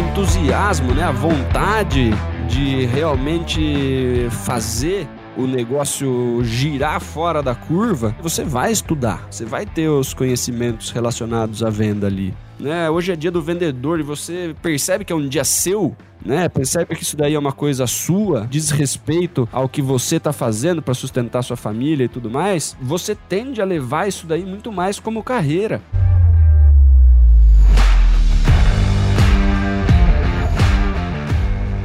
entusiasmo, né, a vontade de realmente fazer o negócio girar fora da curva, você vai estudar, você vai ter os conhecimentos relacionados à venda ali. Né? Hoje é dia do vendedor e você percebe que é um dia seu, né? Percebe que isso daí é uma coisa sua, diz respeito ao que você está fazendo para sustentar sua família e tudo mais. Você tende a levar isso daí muito mais como carreira.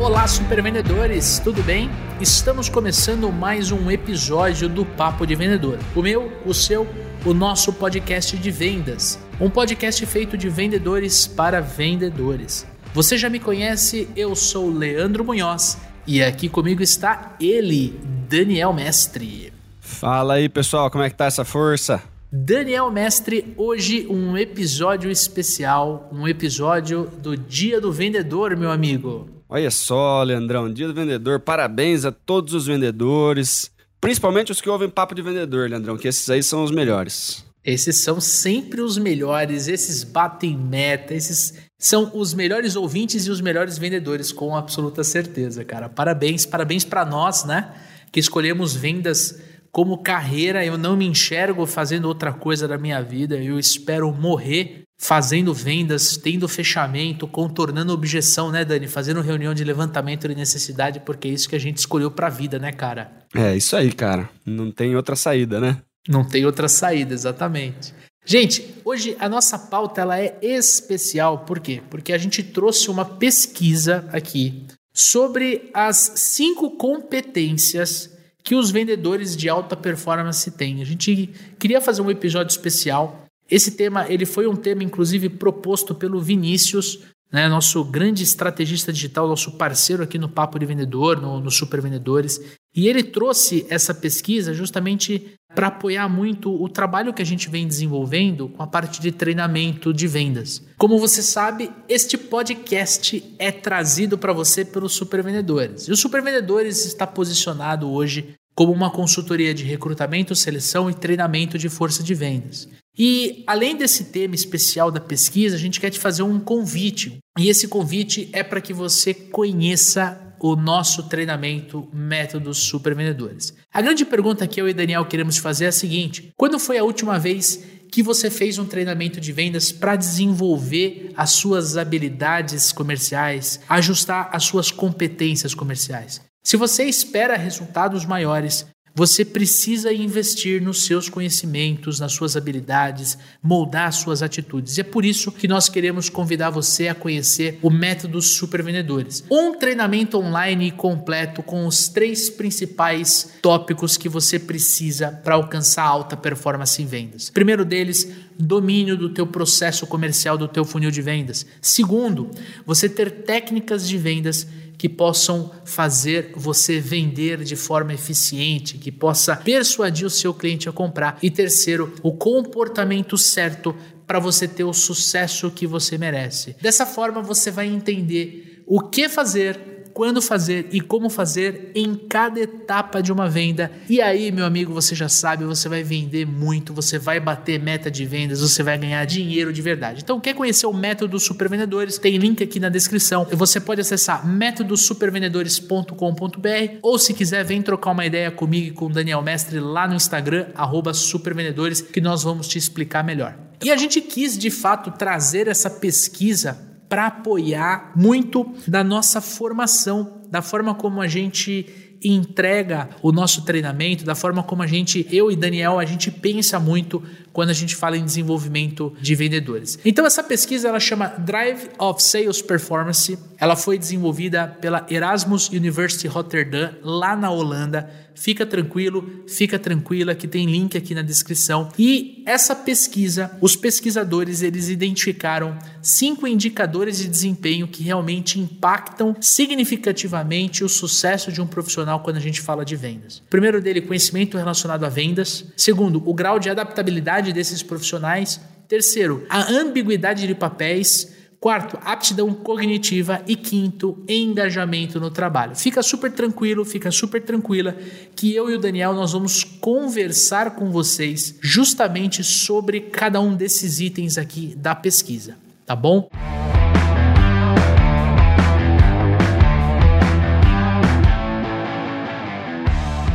Olá, supervendedores, tudo bem? Estamos começando mais um episódio do Papo de Vendedor. O meu, o seu, o nosso podcast de vendas. Um podcast feito de vendedores para vendedores. Você já me conhece, eu sou Leandro Munhoz e aqui comigo está ele, Daniel Mestre. Fala aí, pessoal, como é que tá essa força? Daniel Mestre, hoje um episódio especial, um episódio do Dia do Vendedor, meu amigo. Olha só, Leandrão, dia do vendedor. Parabéns a todos os vendedores, principalmente os que ouvem papo de vendedor, Leandrão, que esses aí são os melhores. Esses são sempre os melhores, esses batem meta, esses são os melhores ouvintes e os melhores vendedores, com absoluta certeza, cara. Parabéns, parabéns para nós, né? Que escolhemos vendas como carreira. Eu não me enxergo fazendo outra coisa da minha vida. Eu espero morrer fazendo vendas, tendo fechamento, contornando objeção, né, Dani? Fazendo reunião de levantamento de necessidade, porque é isso que a gente escolheu para a vida, né, cara? É, isso aí, cara. Não tem outra saída, né? Não tem outra saída, exatamente. Gente, hoje a nossa pauta ela é especial, por quê? Porque a gente trouxe uma pesquisa aqui sobre as cinco competências que os vendedores de alta performance têm. A gente queria fazer um episódio especial esse tema ele foi um tema, inclusive, proposto pelo Vinícius, né, nosso grande estrategista digital, nosso parceiro aqui no Papo de Vendedor, no, no Super Vendedores. E ele trouxe essa pesquisa justamente para apoiar muito o trabalho que a gente vem desenvolvendo com a parte de treinamento de vendas. Como você sabe, este podcast é trazido para você pelos Super Vendedores. E o Super Vendedores está posicionado hoje como uma consultoria de recrutamento, seleção e treinamento de força de vendas. E além desse tema especial da pesquisa, a gente quer te fazer um convite. E esse convite é para que você conheça o nosso treinamento Métodos Super Vendedores. A grande pergunta que eu e Daniel queremos fazer é a seguinte: quando foi a última vez que você fez um treinamento de vendas para desenvolver as suas habilidades comerciais, ajustar as suas competências comerciais? Se você espera resultados maiores, você precisa investir nos seus conhecimentos, nas suas habilidades, moldar suas atitudes. E é por isso que nós queremos convidar você a conhecer o método Super Vendedores. Um treinamento online completo com os três principais tópicos que você precisa para alcançar alta performance em vendas. Primeiro deles, domínio do teu processo comercial, do teu funil de vendas. Segundo, você ter técnicas de vendas que possam fazer você vender de forma eficiente, que possa persuadir o seu cliente a comprar. E terceiro, o comportamento certo para você ter o sucesso que você merece. Dessa forma, você vai entender o que fazer quando fazer e como fazer em cada etapa de uma venda. E aí, meu amigo, você já sabe, você vai vender muito, você vai bater meta de vendas, você vai ganhar dinheiro de verdade. Então, quer conhecer o método Super Vendedores? Tem link aqui na descrição. Você pode acessar métodosupervendedores.com.br ou se quiser, vem trocar uma ideia comigo e com o Daniel Mestre lá no Instagram, supervendedores, que nós vamos te explicar melhor. E a gente quis de fato trazer essa pesquisa para apoiar muito da nossa formação, da forma como a gente entrega o nosso treinamento, da forma como a gente, eu e Daniel, a gente pensa muito quando a gente fala em desenvolvimento de vendedores. Então essa pesquisa ela chama Drive of Sales Performance. Ela foi desenvolvida pela Erasmus University Rotterdam lá na Holanda. Fica tranquilo, fica tranquila que tem link aqui na descrição. E essa pesquisa, os pesquisadores eles identificaram cinco indicadores de desempenho que realmente impactam significativamente o sucesso de um profissional quando a gente fala de vendas. Primeiro dele, conhecimento relacionado a vendas. Segundo, o grau de adaptabilidade desses profissionais. Terceiro, a ambiguidade de papéis. Quarto, aptidão cognitiva. E quinto, engajamento no trabalho. Fica super tranquilo, fica super tranquila que eu e o Daniel nós vamos conversar com vocês justamente sobre cada um desses itens aqui da pesquisa, tá bom?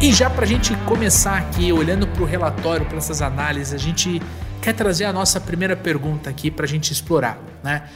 E já para a gente começar aqui, olhando para o relatório, para essas análises, a gente quer trazer a nossa primeira pergunta aqui para a gente explorar, né?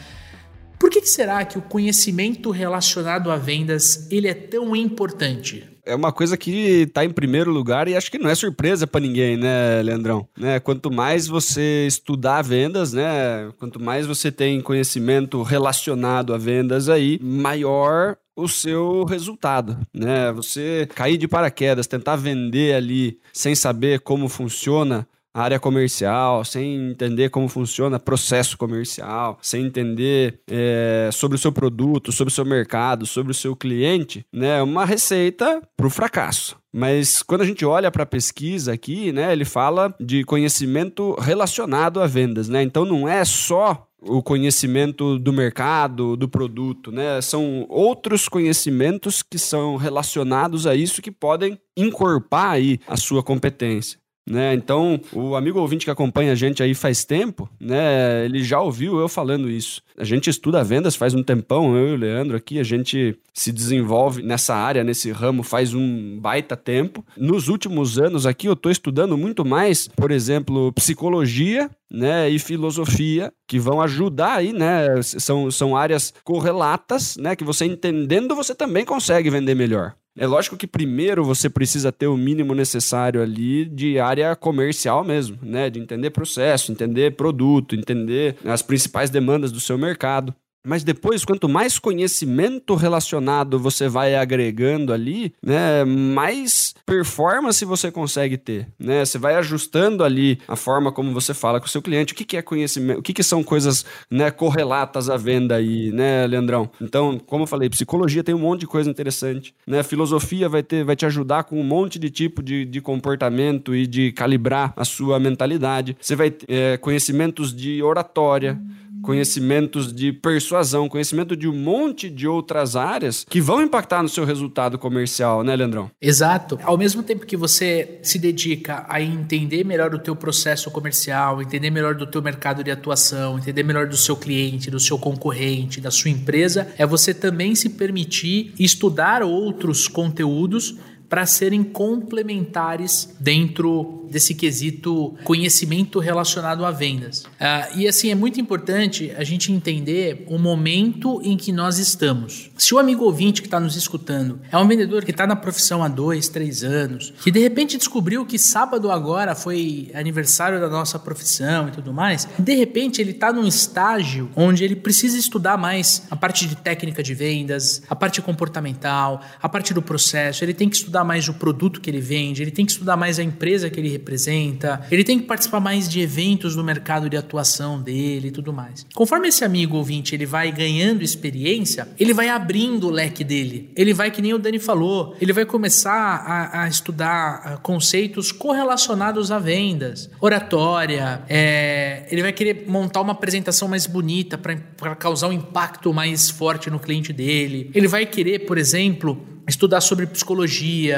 Por que, que será que o conhecimento relacionado a vendas ele é tão importante? é uma coisa que está em primeiro lugar e acho que não é surpresa para ninguém, né, Leandrão? Né? Quanto mais você estudar vendas, né, quanto mais você tem conhecimento relacionado a vendas aí, maior o seu resultado, né? Você cair de paraquedas, tentar vender ali sem saber como funciona área comercial, sem entender como funciona processo comercial, sem entender é, sobre o seu produto, sobre o seu mercado, sobre o seu cliente, né? É uma receita para o fracasso. Mas quando a gente olha para a pesquisa aqui, né, ele fala de conhecimento relacionado a vendas, né? Então não é só o conhecimento do mercado, do produto, né? São outros conhecimentos que são relacionados a isso que podem encorpar aí a sua competência. Né? Então, o amigo ouvinte que acompanha a gente aí faz tempo, né? Ele já ouviu eu falando isso. A gente estuda vendas faz um tempão, eu e o Leandro aqui, a gente se desenvolve nessa área, nesse ramo faz um baita tempo. Nos últimos anos aqui eu estou estudando muito mais, por exemplo, psicologia, né, e filosofia, que vão ajudar aí, né? São, são áreas correlatas, né? Que você entendendo, você também consegue vender melhor. É lógico que primeiro você precisa ter o mínimo necessário ali de área comercial mesmo, né? De entender processo, entender produto, entender as principais demandas do seu mercado. Mas depois, quanto mais conhecimento relacionado você vai agregando ali, né, mais performance você consegue ter, né? Você vai ajustando ali a forma como você fala com o seu cliente. O que, que é conhecimento? O que, que são coisas né, correlatas à venda aí, né, Leandrão? Então, como eu falei, psicologia tem um monte de coisa interessante, né? Filosofia vai ter, vai te ajudar com um monte de tipo de, de comportamento e de calibrar a sua mentalidade. Você vai ter é, conhecimentos de oratória conhecimentos de persuasão, conhecimento de um monte de outras áreas que vão impactar no seu resultado comercial, né, Leandrão? Exato. Ao mesmo tempo que você se dedica a entender melhor o teu processo comercial, entender melhor do teu mercado de atuação, entender melhor do seu cliente, do seu concorrente, da sua empresa, é você também se permitir estudar outros conteúdos para serem complementares dentro desse quesito conhecimento relacionado a vendas. Uh, e assim, é muito importante a gente entender o momento em que nós estamos. Se o amigo ouvinte que está nos escutando é um vendedor que está na profissão há dois, três anos, que de repente descobriu que sábado agora foi aniversário da nossa profissão e tudo mais, de repente ele está num estágio onde ele precisa estudar mais a parte de técnica de vendas, a parte comportamental, a parte do processo, ele tem que estudar estudar mais o produto que ele vende, ele tem que estudar mais a empresa que ele representa, ele tem que participar mais de eventos no mercado de atuação dele e tudo mais. Conforme esse amigo ouvinte ele vai ganhando experiência, ele vai abrindo o leque dele. Ele vai, que nem o Dani falou, ele vai começar a, a estudar conceitos correlacionados a vendas, oratória, é, ele vai querer montar uma apresentação mais bonita para causar um impacto mais forte no cliente dele. Ele vai querer, por exemplo, estudar sobre psicologia,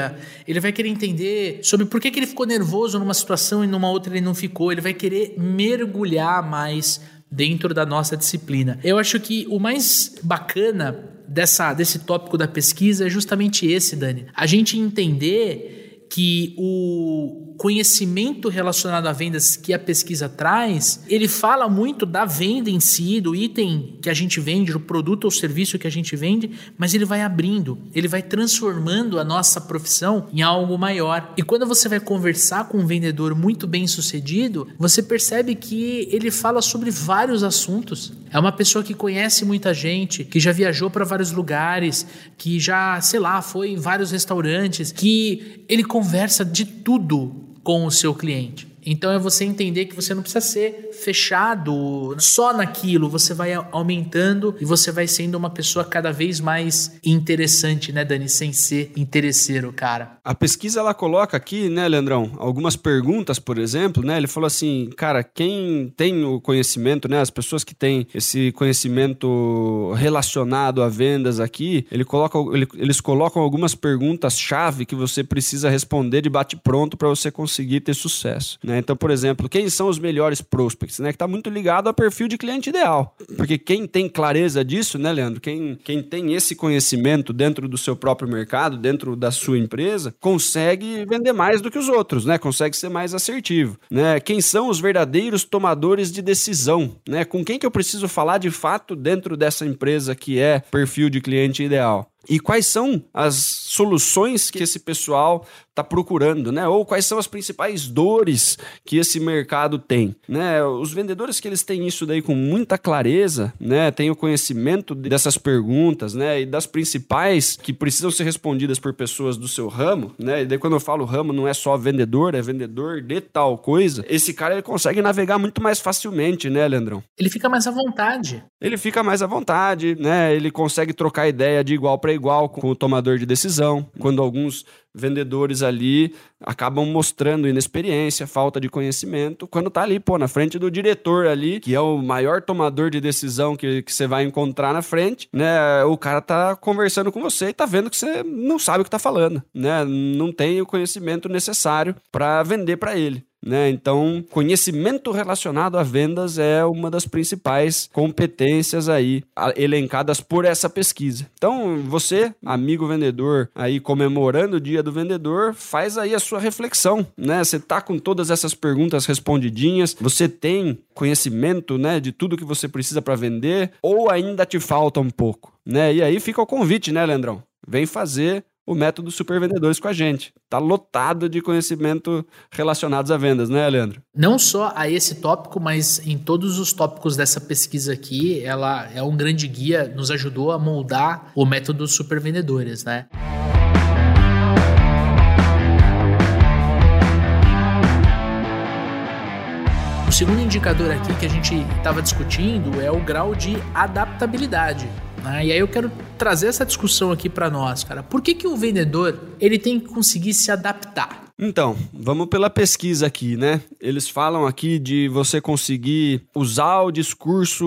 ele vai querer entender sobre por que, que ele ficou nervoso numa situação e numa outra ele não ficou, ele vai querer mergulhar mais dentro da nossa disciplina. Eu acho que o mais bacana dessa, desse tópico da pesquisa é justamente esse, Dani. A gente entender que o conhecimento relacionado a vendas que a pesquisa traz, ele fala muito da venda em si, do item que a gente vende, do produto ou serviço que a gente vende, mas ele vai abrindo, ele vai transformando a nossa profissão em algo maior. E quando você vai conversar com um vendedor muito bem sucedido, você percebe que ele fala sobre vários assuntos. É uma pessoa que conhece muita gente, que já viajou para vários lugares, que já, sei lá, foi em vários restaurantes, que ele conversa de tudo com o seu cliente. Então é você entender que você não precisa ser fechado só naquilo, você vai aumentando e você vai sendo uma pessoa cada vez mais interessante, né, Dani, sem ser interesseiro, cara. A pesquisa ela coloca aqui, né, Leandrão, algumas perguntas, por exemplo, né? Ele falou assim, cara, quem tem o conhecimento, né, as pessoas que têm esse conhecimento relacionado a vendas aqui, ele coloca, ele, eles colocam algumas perguntas chave que você precisa responder de bate pronto para você conseguir ter sucesso, né? Né? Então, por exemplo, quem são os melhores prospects? Né? Que está muito ligado ao perfil de cliente ideal. Porque quem tem clareza disso, né, Leandro? Quem, quem tem esse conhecimento dentro do seu próprio mercado, dentro da sua empresa, consegue vender mais do que os outros, né? Consegue ser mais assertivo. Né? Quem são os verdadeiros tomadores de decisão? Né? Com quem que eu preciso falar de fato dentro dessa empresa que é perfil de cliente ideal? E quais são as soluções que esse pessoal está procurando, né? Ou quais são as principais dores que esse mercado tem, né? Os vendedores que eles têm isso daí com muita clareza, né? Têm o conhecimento dessas perguntas, né? E das principais que precisam ser respondidas por pessoas do seu ramo, né? E daí quando eu falo ramo não é só vendedor, é vendedor de tal coisa. Esse cara ele consegue navegar muito mais facilmente, né, Leandrão? Ele fica mais à vontade. Ele fica mais à vontade, né? Ele consegue trocar ideia de igual para igual com o tomador de decisão. Quando alguns vendedores ali acabam mostrando inexperiência, falta de conhecimento, quando tá ali, pô, na frente do diretor ali, que é o maior tomador de decisão que, você vai encontrar na frente, né? O cara tá conversando com você e tá vendo que você não sabe o que tá falando, né? Não tem o conhecimento necessário para vender para ele. Né? Então, conhecimento relacionado a vendas é uma das principais competências aí elencadas por essa pesquisa. Então, você, amigo vendedor, aí comemorando o dia do vendedor, faz aí a sua reflexão, né? Você tá com todas essas perguntas respondidinhas, você tem conhecimento, né, de tudo que você precisa para vender ou ainda te falta um pouco, né? E aí fica o convite, né, Leandrão? Vem fazer o método Super Vendedores com a gente. Tá lotado de conhecimento relacionados a vendas, né, Leandro? Não só a esse tópico, mas em todos os tópicos dessa pesquisa aqui, ela é um grande guia, nos ajudou a moldar o método Super Vendedores, né? O segundo indicador aqui que a gente estava discutindo é o grau de adaptabilidade. Né? E aí eu quero trazer essa discussão aqui para nós, cara. Por que, que o vendedor ele tem que conseguir se adaptar? Então, vamos pela pesquisa aqui, né? Eles falam aqui de você conseguir usar o discurso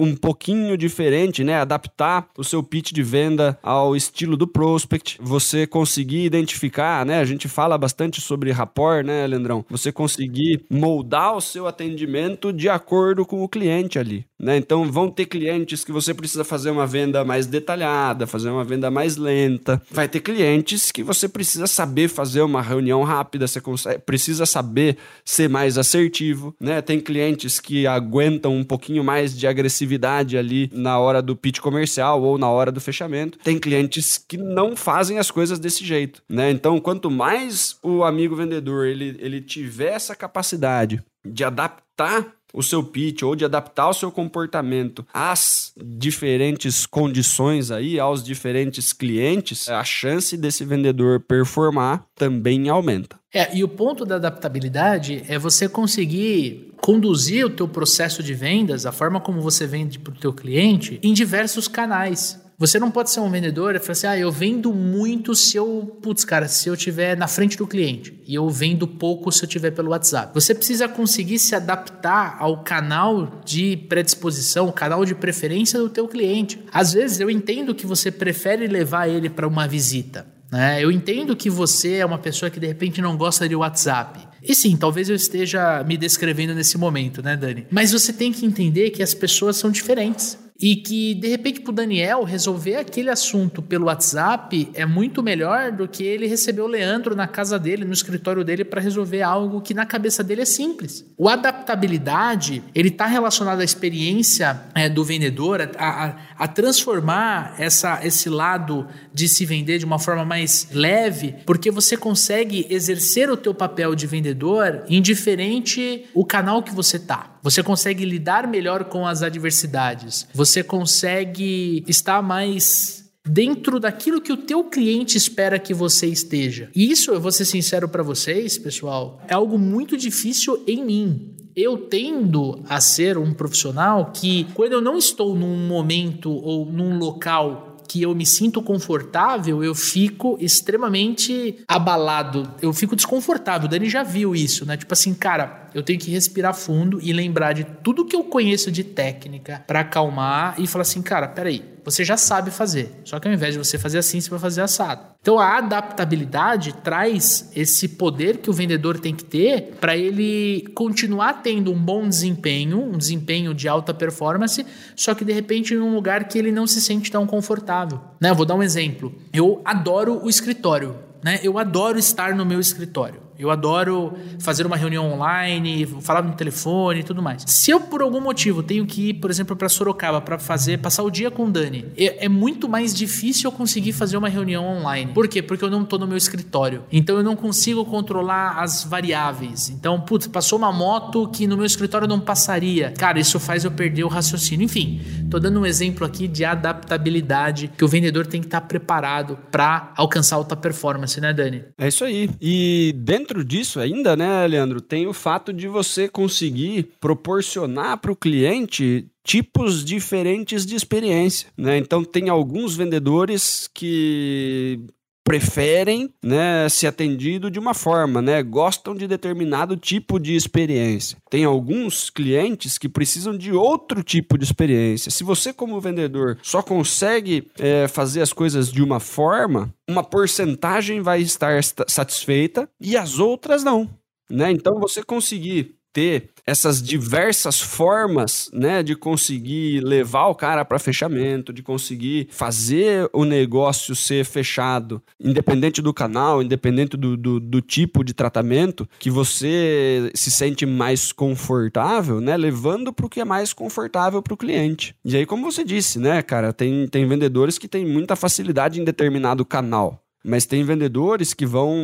um pouquinho diferente, né? Adaptar o seu pitch de venda ao estilo do prospect. Você conseguir identificar, né? A gente fala bastante sobre rapport, né, Leandrão? Você conseguir moldar o seu atendimento de acordo com o cliente ali, né? Então, vão ter clientes que você precisa fazer uma venda mais detalhada, fazer uma venda mais lenta. Vai ter clientes que você precisa saber fazer uma reunião rápida, você consegue, precisa saber ser mais assertivo, né? Tem clientes que aguentam um pouquinho mais de agressividade ali na hora do pitch comercial ou na hora do fechamento. Tem clientes que não fazem as coisas desse jeito, né? Então, quanto mais o amigo vendedor ele, ele tiver essa capacidade de adaptar o seu pitch ou de adaptar o seu comportamento às diferentes condições aí, aos diferentes clientes, a chance desse vendedor performar também aumenta. É, e o ponto da adaptabilidade é você conseguir conduzir o teu processo de vendas, a forma como você vende para o teu cliente, em diversos canais. Você não pode ser um vendedor e falar assim: ah, eu vendo muito se eu, putz, cara, se eu tiver na frente do cliente e eu vendo pouco se eu tiver pelo WhatsApp. Você precisa conseguir se adaptar ao canal de predisposição, o canal de preferência do teu cliente. Às vezes eu entendo que você prefere levar ele para uma visita. Né? Eu entendo que você é uma pessoa que de repente não gosta de WhatsApp. E sim, talvez eu esteja me descrevendo nesse momento, né, Dani? Mas você tem que entender que as pessoas são diferentes e que de repente para o Daniel resolver aquele assunto pelo WhatsApp é muito melhor do que ele receber o Leandro na casa dele, no escritório dele para resolver algo que na cabeça dele é simples. O adaptabilidade ele está relacionado à experiência é, do vendedor, a, a, a, transformar essa, esse lado de se vender de uma forma mais leve, porque você consegue exercer o teu papel de vendedor indiferente o canal que você tá. Você consegue lidar melhor com as adversidades. Você consegue estar mais dentro daquilo que o teu cliente espera que você esteja. E isso, eu vou ser sincero para vocês, pessoal, é algo muito difícil em mim eu tendo a ser um profissional que, quando eu não estou num momento ou num local que eu me sinto confortável, eu fico extremamente abalado. Eu fico desconfortável. O Dani já viu isso, né? Tipo assim, cara, eu tenho que respirar fundo e lembrar de tudo que eu conheço de técnica para acalmar e falar assim, cara, peraí, você já sabe fazer. Só que ao invés de você fazer assim, você vai fazer assado. Então a adaptabilidade traz esse poder que o vendedor tem que ter para ele continuar tendo um bom desempenho, um desempenho de alta performance, só que de repente em um lugar que ele não se sente tão confortável. Né? Eu vou dar um exemplo. Eu adoro o escritório. Né? Eu adoro estar no meu escritório. Eu adoro fazer uma reunião online, falar no telefone e tudo mais. Se eu por algum motivo tenho que ir, por exemplo, para Sorocaba para fazer passar o dia com o Dani, é, é, muito mais difícil eu conseguir fazer uma reunião online. Por quê? Porque eu não estou no meu escritório. Então eu não consigo controlar as variáveis. Então, putz, passou uma moto que no meu escritório não passaria. Cara, isso faz eu perder o raciocínio. Enfim, tô dando um exemplo aqui de adaptabilidade que o vendedor tem que estar preparado para alcançar alta performance, né, Dani? É isso aí. E dentro dentro disso ainda, né, Leandro, tem o fato de você conseguir proporcionar para o cliente tipos diferentes de experiência, né? Então tem alguns vendedores que preferem né, ser atendido de uma forma, né, gostam de determinado tipo de experiência. Tem alguns clientes que precisam de outro tipo de experiência. Se você, como vendedor, só consegue é, fazer as coisas de uma forma, uma porcentagem vai estar satisfeita e as outras não. Né? Então, você conseguir ter essas diversas formas, né, de conseguir levar o cara para fechamento, de conseguir fazer o negócio ser fechado, independente do canal, independente do, do, do tipo de tratamento, que você se sente mais confortável, né, levando para o que é mais confortável para o cliente. E aí, como você disse, né, cara, tem, tem vendedores que têm muita facilidade em determinado canal. Mas tem vendedores que vão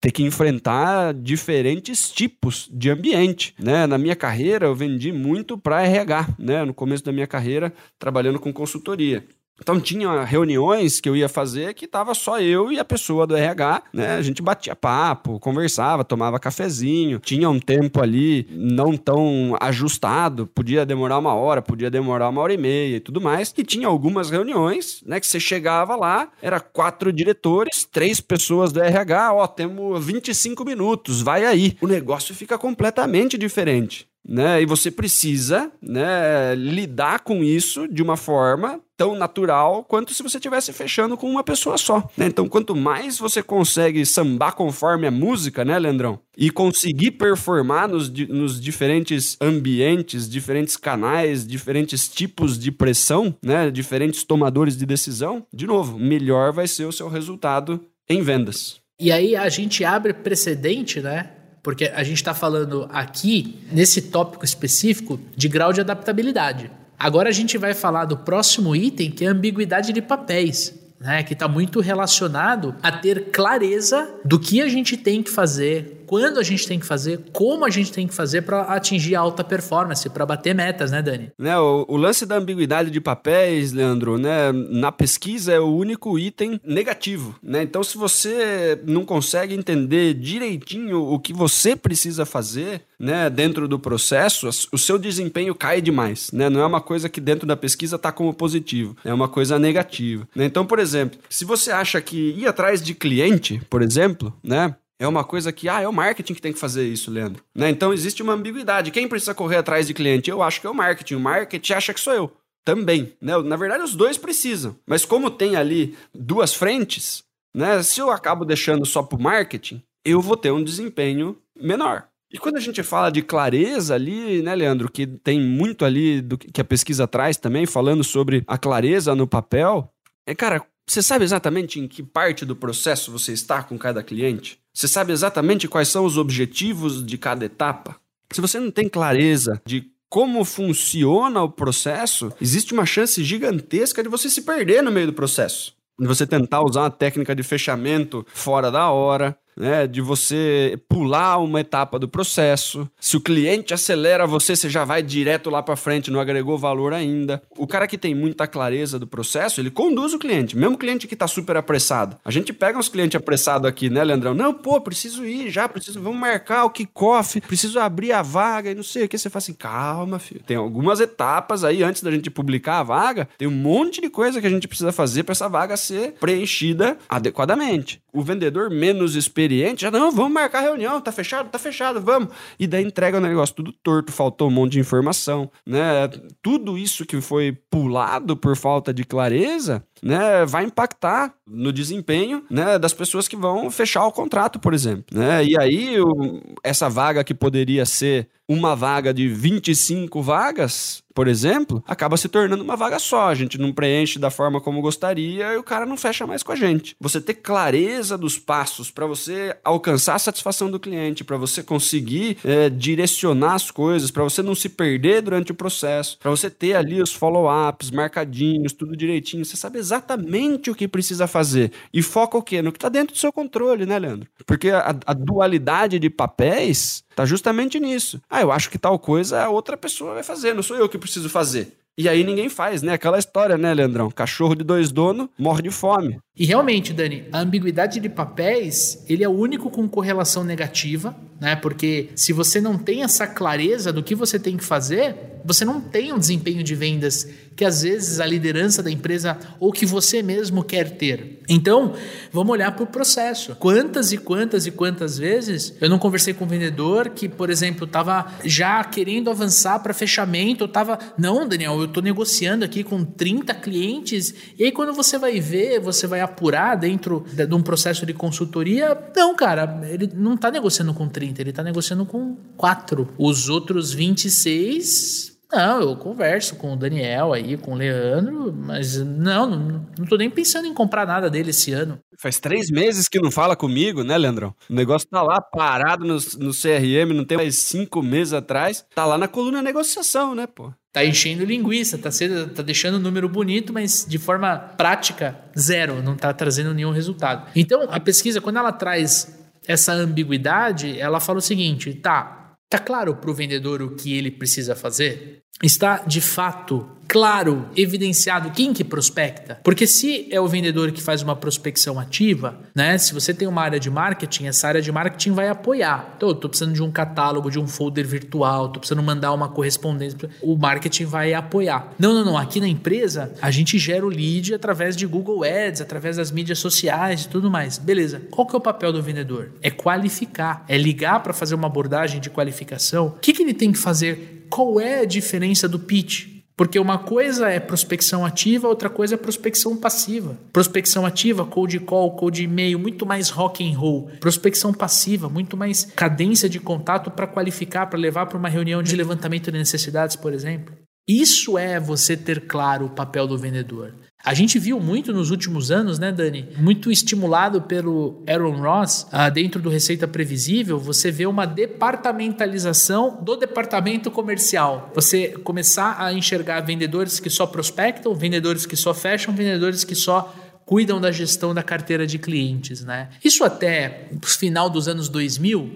ter que enfrentar diferentes tipos de ambiente, né? Na minha carreira eu vendi muito para RH, né? No começo da minha carreira trabalhando com consultoria. Então tinha reuniões que eu ia fazer que tava só eu e a pessoa do RH, né? A gente batia papo, conversava, tomava cafezinho, tinha um tempo ali não tão ajustado, podia demorar uma hora, podia demorar uma hora e meia e tudo mais. E tinha algumas reuniões, né, que você chegava lá, era quatro diretores, três pessoas do RH, ó, temos 25 minutos, vai aí. O negócio fica completamente diferente né? E você precisa, né, lidar com isso de uma forma tão natural quanto se você estivesse fechando com uma pessoa só. Né? Então, quanto mais você consegue sambar conforme a música, né, Leandrão? E conseguir performar nos, nos diferentes ambientes, diferentes canais, diferentes tipos de pressão, né? Diferentes tomadores de decisão, de novo, melhor vai ser o seu resultado em vendas. E aí a gente abre precedente, né? Porque a gente está falando aqui, nesse tópico específico, de grau de adaptabilidade. Agora a gente vai falar do próximo item, que é a ambiguidade de papéis. Né, que está muito relacionado a ter clareza do que a gente tem que fazer, quando a gente tem que fazer, como a gente tem que fazer para atingir alta performance, para bater metas, né, Dani? Né, o, o, lance da ambiguidade de papéis, Leandro, né, na pesquisa é o único item negativo, né? Então, se você não consegue entender direitinho o que você precisa fazer, né, dentro do processo, o seu desempenho cai demais, né? Não é uma coisa que dentro da pesquisa está como positivo, é uma coisa negativa. Né? Então, por exemplo, se você acha que ir atrás de cliente, por exemplo, né, é uma coisa que, ah, é o marketing que tem que fazer isso, Leandro. Né? Então existe uma ambiguidade. Quem precisa correr atrás de cliente? Eu acho que é o marketing. O marketing acha que sou eu. Também. Né? Na verdade, os dois precisam. Mas como tem ali duas frentes, né? Se eu acabo deixando só para o marketing, eu vou ter um desempenho menor. E quando a gente fala de clareza ali, né, Leandro, que tem muito ali do que a pesquisa traz também, falando sobre a clareza no papel, é, cara, você sabe exatamente em que parte do processo você está com cada cliente? Você sabe exatamente quais são os objetivos de cada etapa? Se você não tem clareza de como funciona o processo, existe uma chance gigantesca de você se perder no meio do processo. De você tentar usar uma técnica de fechamento fora da hora, né, de você pular uma etapa do processo. Se o cliente acelera você, você já vai direto lá para frente, não agregou valor ainda. O cara que tem muita clareza do processo, ele conduz o cliente, mesmo o cliente que está super apressado. A gente pega uns clientes apressados aqui, né, Leandrão? Não, pô, preciso ir já, preciso, vamos marcar o kickoff, preciso abrir a vaga e não sei o que. Você fala assim, calma, filho. Tem algumas etapas aí antes da gente publicar a vaga, tem um monte de coisa que a gente precisa fazer para essa vaga ser preenchida adequadamente. O vendedor menos experiente já, não, vamos marcar reunião, tá fechado, tá fechado, vamos. E daí entrega o negócio tudo torto, faltou um monte de informação, né? Tudo isso que foi pulado por falta de clareza, né, vai impactar no desempenho, né, das pessoas que vão fechar o contrato, por exemplo, né? E aí o, essa vaga que poderia ser uma vaga de 25 vagas, por exemplo, acaba se tornando uma vaga só. A gente não preenche da forma como gostaria e o cara não fecha mais com a gente. Você ter clareza dos passos para você alcançar a satisfação do cliente, para você conseguir é, direcionar as coisas, para você não se perder durante o processo, para você ter ali os follow-ups marcadinhos, tudo direitinho. Você sabe exatamente o que precisa fazer. E foca o quê? No que está dentro do seu controle, né, Leandro? Porque a, a dualidade de papéis Tá justamente nisso. Ah, eu acho que tal coisa a outra pessoa vai fazer, não sou eu que preciso fazer. E aí ninguém faz, né? Aquela história, né, Leandrão? Cachorro de dois donos morre de fome. E realmente, Dani, a ambiguidade de papéis, ele é o único com correlação negativa, né? Porque se você não tem essa clareza do que você tem que fazer, você não tem um desempenho de vendas que às vezes a liderança da empresa ou que você mesmo quer ter. Então, vamos olhar para o processo. Quantas e quantas e quantas vezes eu não conversei com um vendedor que, por exemplo, estava já querendo avançar para fechamento, estava, não, Daniel, eu estou negociando aqui com 30 clientes, e aí quando você vai ver, você vai apurar dentro de um processo de consultoria, não, cara, ele não está negociando com 30, ele está negociando com 4. Os outros 26 não, eu converso com o Daniel aí, com o Leandro, mas não, não, não tô nem pensando em comprar nada dele esse ano. Faz três meses que não fala comigo, né, Leandrão? O negócio tá lá parado no, no CRM, não tem mais cinco meses atrás. Tá lá na coluna negociação, né, pô? Tá enchendo linguiça, tá, sendo, tá deixando o número bonito, mas de forma prática, zero, não tá trazendo nenhum resultado. Então, a pesquisa, quando ela traz essa ambiguidade, ela fala o seguinte: tá, tá claro para o vendedor o que ele precisa fazer? Está de fato claro, evidenciado quem que prospecta. Porque se é o vendedor que faz uma prospecção ativa, né? Se você tem uma área de marketing, essa área de marketing vai apoiar. Então, eu tô precisando de um catálogo, de um folder virtual, tô precisando mandar uma correspondência. O marketing vai apoiar. Não, não, não. Aqui na empresa, a gente gera o lead através de Google Ads, através das mídias sociais e tudo mais. Beleza. Qual que é o papel do vendedor? É qualificar, é ligar para fazer uma abordagem de qualificação. O que, que ele tem que fazer? Qual é a diferença do pitch? Porque uma coisa é prospecção ativa, outra coisa é prospecção passiva. Prospecção ativa, cold call, cold e-mail, muito mais rock and roll. Prospecção passiva, muito mais cadência de contato para qualificar, para levar para uma reunião de levantamento de necessidades, por exemplo. Isso é você ter claro o papel do vendedor. A gente viu muito nos últimos anos, né, Dani? Muito estimulado pelo Aaron Ross, ah, dentro do Receita Previsível, você vê uma departamentalização do departamento comercial. Você começar a enxergar vendedores que só prospectam, vendedores que só fecham, vendedores que só cuidam da gestão da carteira de clientes, né? Isso até o final dos anos 2000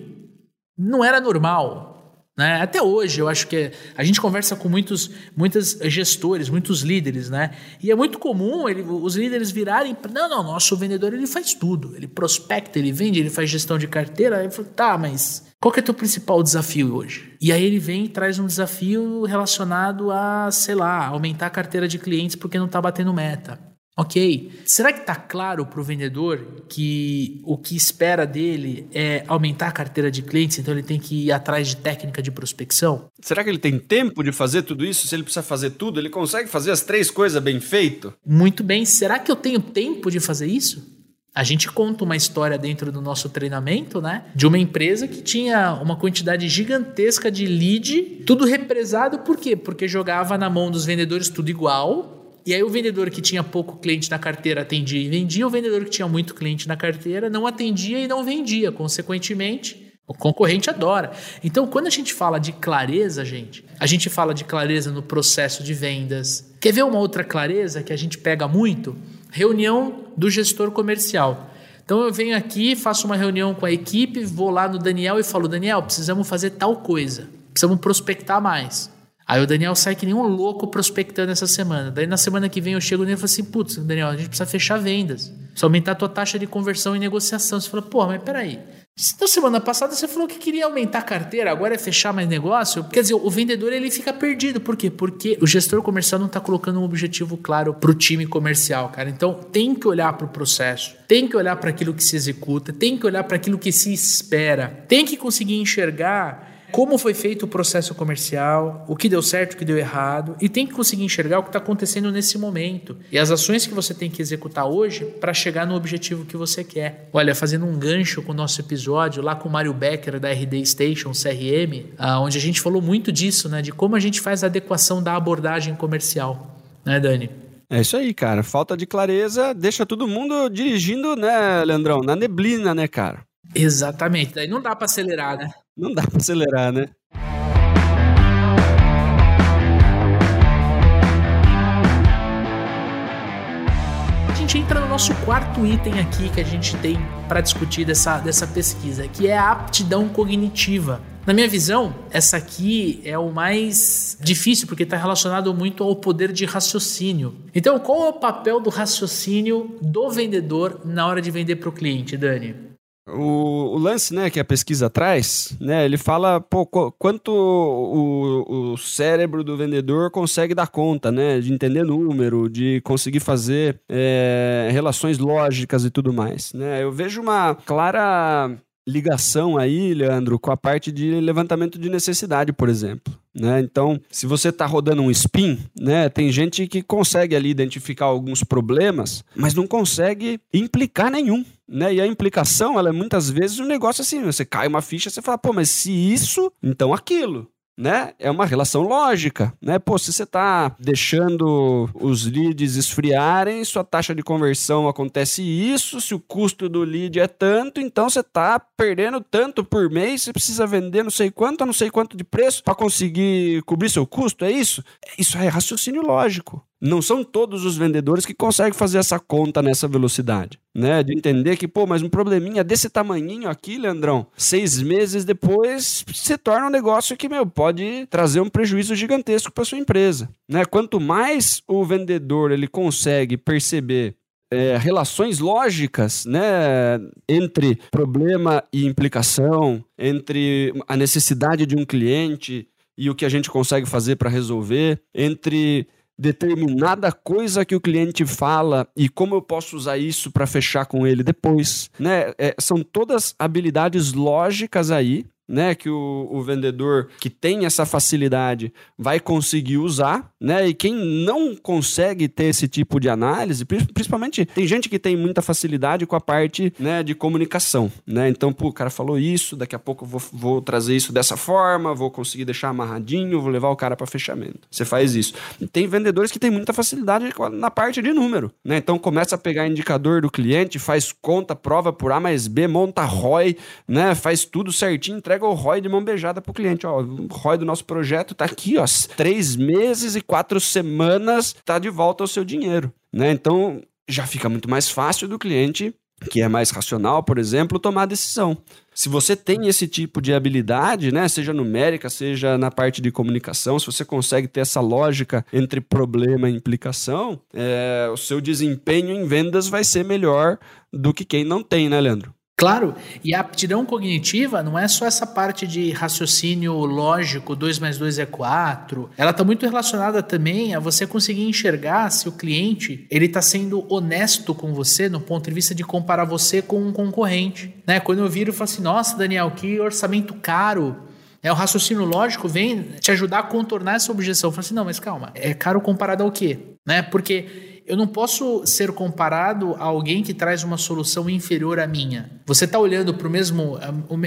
não era normal. Né? Até hoje, eu acho que a gente conversa com muitos, muitos gestores, muitos líderes, né? E é muito comum ele, os líderes virarem, não, não, nosso vendedor ele faz tudo, ele prospecta, ele vende, ele faz gestão de carteira. Aí falo, tá, mas qual que é o teu principal desafio hoje? E aí ele vem e traz um desafio relacionado a, sei lá, aumentar a carteira de clientes porque não está batendo meta. Ok. Será que está claro para o vendedor que o que espera dele é aumentar a carteira de clientes, então ele tem que ir atrás de técnica de prospecção? Será que ele tem tempo de fazer tudo isso? Se ele precisa fazer tudo, ele consegue fazer as três coisas bem feito? Muito bem. Será que eu tenho tempo de fazer isso? A gente conta uma história dentro do nosso treinamento, né? De uma empresa que tinha uma quantidade gigantesca de lead, tudo represado, por quê? Porque jogava na mão dos vendedores tudo igual, e aí o vendedor que tinha pouco cliente na carteira atendia e vendia, o vendedor que tinha muito cliente na carteira não atendia e não vendia. Consequentemente, o concorrente adora. Então, quando a gente fala de clareza, gente, a gente fala de clareza no processo de vendas. Quer ver uma outra clareza que a gente pega muito? Reunião do gestor comercial. Então eu venho aqui, faço uma reunião com a equipe, vou lá no Daniel e falo: Daniel, precisamos fazer tal coisa, precisamos prospectar mais. Aí o Daniel sai que nem um louco prospectando essa semana. Daí na semana que vem eu chego nele e falo assim: putz, Daniel, a gente precisa fechar vendas. Precisa aumentar a tua taxa de conversão e negociação. Você fala, pô, mas peraí. Então, semana passada você falou que queria aumentar a carteira, agora é fechar mais negócio. Quer dizer, o vendedor ele fica perdido. Por quê? Porque o gestor comercial não está colocando um objetivo claro para o time comercial, cara. Então, tem que olhar para o processo, tem que olhar para aquilo que se executa, tem que olhar para aquilo que se espera, tem que conseguir enxergar como foi feito o processo comercial, o que deu certo, o que deu errado, e tem que conseguir enxergar o que está acontecendo nesse momento e as ações que você tem que executar hoje para chegar no objetivo que você quer. Olha, fazendo um gancho com o nosso episódio lá com o Mário Becker da RD Station CRM, ah, onde a gente falou muito disso, né, de como a gente faz a adequação da abordagem comercial, né, Dani? É isso aí, cara. Falta de clareza deixa todo mundo dirigindo, né, Leandrão? Na neblina, né, cara? Exatamente. Daí não dá para acelerar, né? Não dá para acelerar, né? A gente entra no nosso quarto item aqui que a gente tem para discutir dessa, dessa pesquisa, que é a aptidão cognitiva. Na minha visão, essa aqui é o mais difícil porque está relacionado muito ao poder de raciocínio. Então, qual é o papel do raciocínio do vendedor na hora de vender para o cliente, Dani? O, o, lance, né, que a pesquisa traz, né, ele fala pô, quanto o, o, cérebro do vendedor consegue dar conta, né, de entender número, de conseguir fazer é, relações lógicas e tudo mais, né. Eu vejo uma clara ligação aí, Leandro, com a parte de levantamento de necessidade, por exemplo. Né? Então, se você está rodando um spin, né, tem gente que consegue ali identificar alguns problemas, mas não consegue implicar nenhum. Né? E a implicação, ela é muitas vezes um negócio assim, você cai uma ficha, você fala, pô, mas se isso, então aquilo né? É uma relação lógica, né? Pô, se você está deixando os leads esfriarem, sua taxa de conversão acontece isso, se o custo do lead é tanto, então você está perdendo tanto por mês, você precisa vender não sei quanto a não sei quanto de preço para conseguir cobrir seu custo, é isso? Isso é raciocínio lógico. Não são todos os vendedores que conseguem fazer essa conta nessa velocidade, né? De entender que, pô, mas um probleminha desse tamanhinho aqui, Leandrão, seis meses depois se torna um negócio que, meu, pode trazer um prejuízo gigantesco para sua empresa, né? Quanto mais o vendedor ele consegue perceber é, relações lógicas né, entre problema e implicação, entre a necessidade de um cliente e o que a gente consegue fazer para resolver, entre determinada coisa que o cliente fala e como eu posso usar isso para fechar com ele depois, né? É, são todas habilidades lógicas aí né, que o, o, vendedor que tem essa facilidade vai conseguir usar, né? E quem não consegue ter esse tipo de análise, principalmente tem gente que tem muita facilidade com a parte, né, de comunicação, né? Então, pô, o cara falou isso, daqui a pouco eu vou, vou trazer isso dessa forma, vou conseguir deixar amarradinho, vou levar o cara para fechamento. Você faz isso. E tem vendedores que têm muita facilidade na parte de número, né? Então começa a pegar indicador do cliente, faz conta, prova por A mais B, monta ROI, né? Faz tudo certinho, entrega entrega o ROI de mão beijada pro cliente. Ó, o ROI do nosso projeto tá aqui, ó, três meses e quatro semanas, tá de volta ao seu dinheiro, né? Então, já fica muito mais fácil do cliente, que é mais racional, por exemplo, tomar a decisão. Se você tem esse tipo de habilidade, né, seja numérica, seja na parte de comunicação, se você consegue ter essa lógica entre problema e implicação, é, o seu desempenho em vendas vai ser melhor do que quem não tem, né, Leandro? Claro, e a aptidão cognitiva não é só essa parte de raciocínio lógico, 2 mais 2 é 4. Ela está muito relacionada também a você conseguir enxergar se o cliente ele está sendo honesto com você no ponto de vista de comparar você com um concorrente. Né? Quando eu viro e falo assim, nossa, Daniel, que orçamento caro. É, o raciocínio lógico vem te ajudar a contornar essa objeção. Falo assim, não, mas calma, é caro comparado ao quê? Né? Porque eu não posso ser comparado a alguém que traz uma solução inferior à minha. Você está olhando para o mesmo,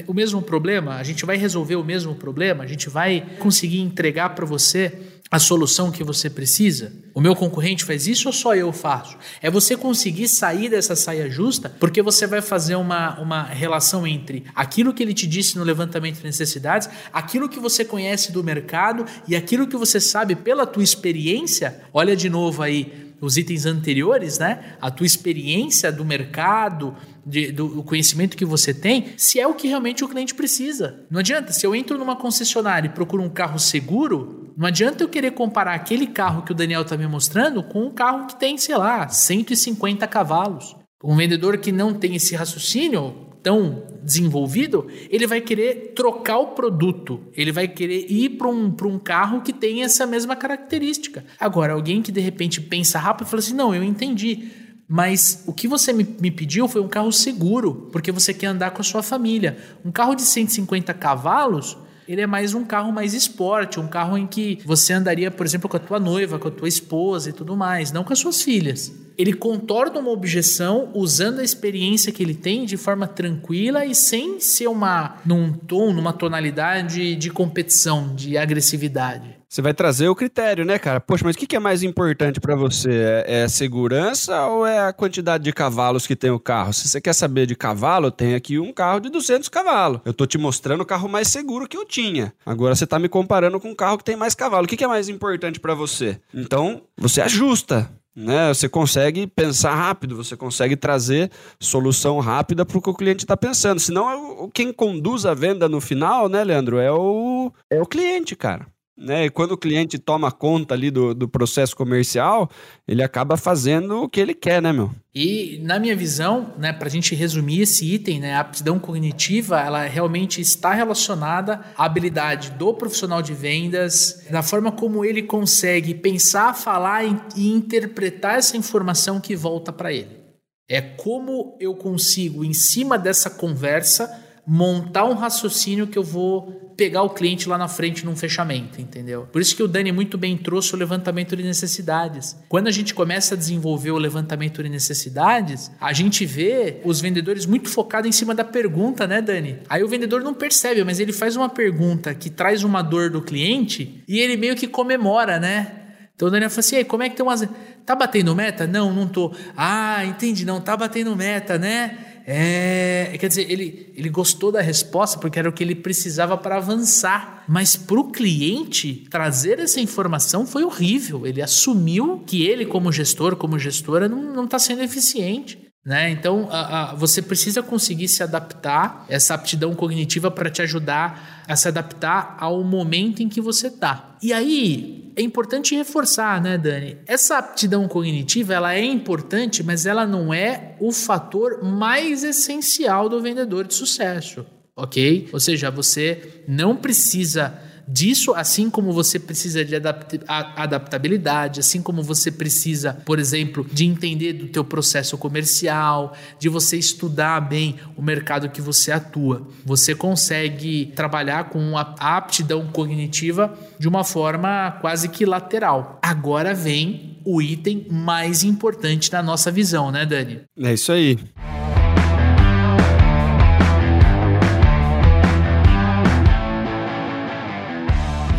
o mesmo problema, a gente vai resolver o mesmo problema, a gente vai conseguir entregar para você a solução que você precisa? O meu concorrente faz isso ou só eu faço? É você conseguir sair dessa saia justa, porque você vai fazer uma, uma relação entre aquilo que ele te disse no levantamento de necessidades, aquilo que você conhece do mercado e aquilo que você sabe pela tua experiência. Olha de novo aí os itens anteriores, né? A tua experiência do mercado, de, do conhecimento que você tem, se é o que realmente o cliente precisa. Não adianta, se eu entro numa concessionária e procuro um carro seguro, não adianta eu querer comparar aquele carro que o Daniel está me mostrando com um carro que tem, sei lá, 150 cavalos. Um vendedor que não tem esse raciocínio, tão desenvolvido, ele vai querer trocar o produto, ele vai querer ir para um, um carro que tem essa mesma característica. Agora, alguém que de repente pensa rápido e fala assim: não, eu entendi. Mas o que você me, me, pediu foi um carro seguro, porque você quer andar com a sua família. Um carro de 150 cavalos, ele é mais um carro mais esporte, um carro em que você andaria, por exemplo, com a tua noiva, com a tua esposa e tudo mais, não com as suas filhas. Ele contorna uma objeção usando a experiência que ele tem de forma tranquila e sem ser uma num tom, numa tonalidade de competição, de agressividade. Você vai trazer o critério, né, cara? Poxa, mas o que é mais importante para você? É, é segurança ou é a quantidade de cavalos que tem o carro? Se você quer saber de cavalo, tem aqui um carro de 200 cavalos. Eu tô te mostrando o carro mais seguro que eu tinha. Agora você tá me comparando com um carro que tem mais cavalo. O que é mais importante para você? Então, você ajusta né? Você consegue pensar rápido, você consegue trazer solução rápida para o que o cliente está pensando. Senão, quem conduz a venda no final, né, Leandro, é o, é o cliente, cara. Né? E quando o cliente toma conta ali do, do processo comercial, ele acaba fazendo o que ele quer, né, meu? E na minha visão, né, para a gente resumir esse item, né, a aptidão cognitiva, ela realmente está relacionada à habilidade do profissional de vendas, da forma como ele consegue pensar, falar e interpretar essa informação que volta para ele. É como eu consigo, em cima dessa conversa, montar um raciocínio que eu vou pegar o cliente lá na frente num fechamento, entendeu? Por isso que o Dani muito bem trouxe o levantamento de necessidades. Quando a gente começa a desenvolver o levantamento de necessidades, a gente vê os vendedores muito focados em cima da pergunta, né, Dani? Aí o vendedor não percebe, mas ele faz uma pergunta que traz uma dor do cliente e ele meio que comemora, né? Então o Daniel fala assim: como é que tem umas. Tá batendo meta? Não, não tô. Ah, entendi, não, tá batendo meta, né? É, quer dizer, ele, ele gostou da resposta porque era o que ele precisava para avançar. Mas para o cliente, trazer essa informação foi horrível. Ele assumiu que ele, como gestor, como gestora, não está sendo eficiente. Né? Então, a, a, você precisa conseguir se adaptar, essa aptidão cognitiva para te ajudar a se adaptar ao momento em que você está. E aí, é importante reforçar, né, Dani? Essa aptidão cognitiva, ela é importante, mas ela não é o fator mais essencial do vendedor de sucesso, ok? Ou seja, você não precisa disso, assim como você precisa de adaptabilidade, assim como você precisa, por exemplo, de entender do teu processo comercial, de você estudar bem o mercado que você atua. Você consegue trabalhar com a aptidão cognitiva de uma forma quase que lateral. Agora vem o item mais importante da nossa visão, né, Dani? É isso aí.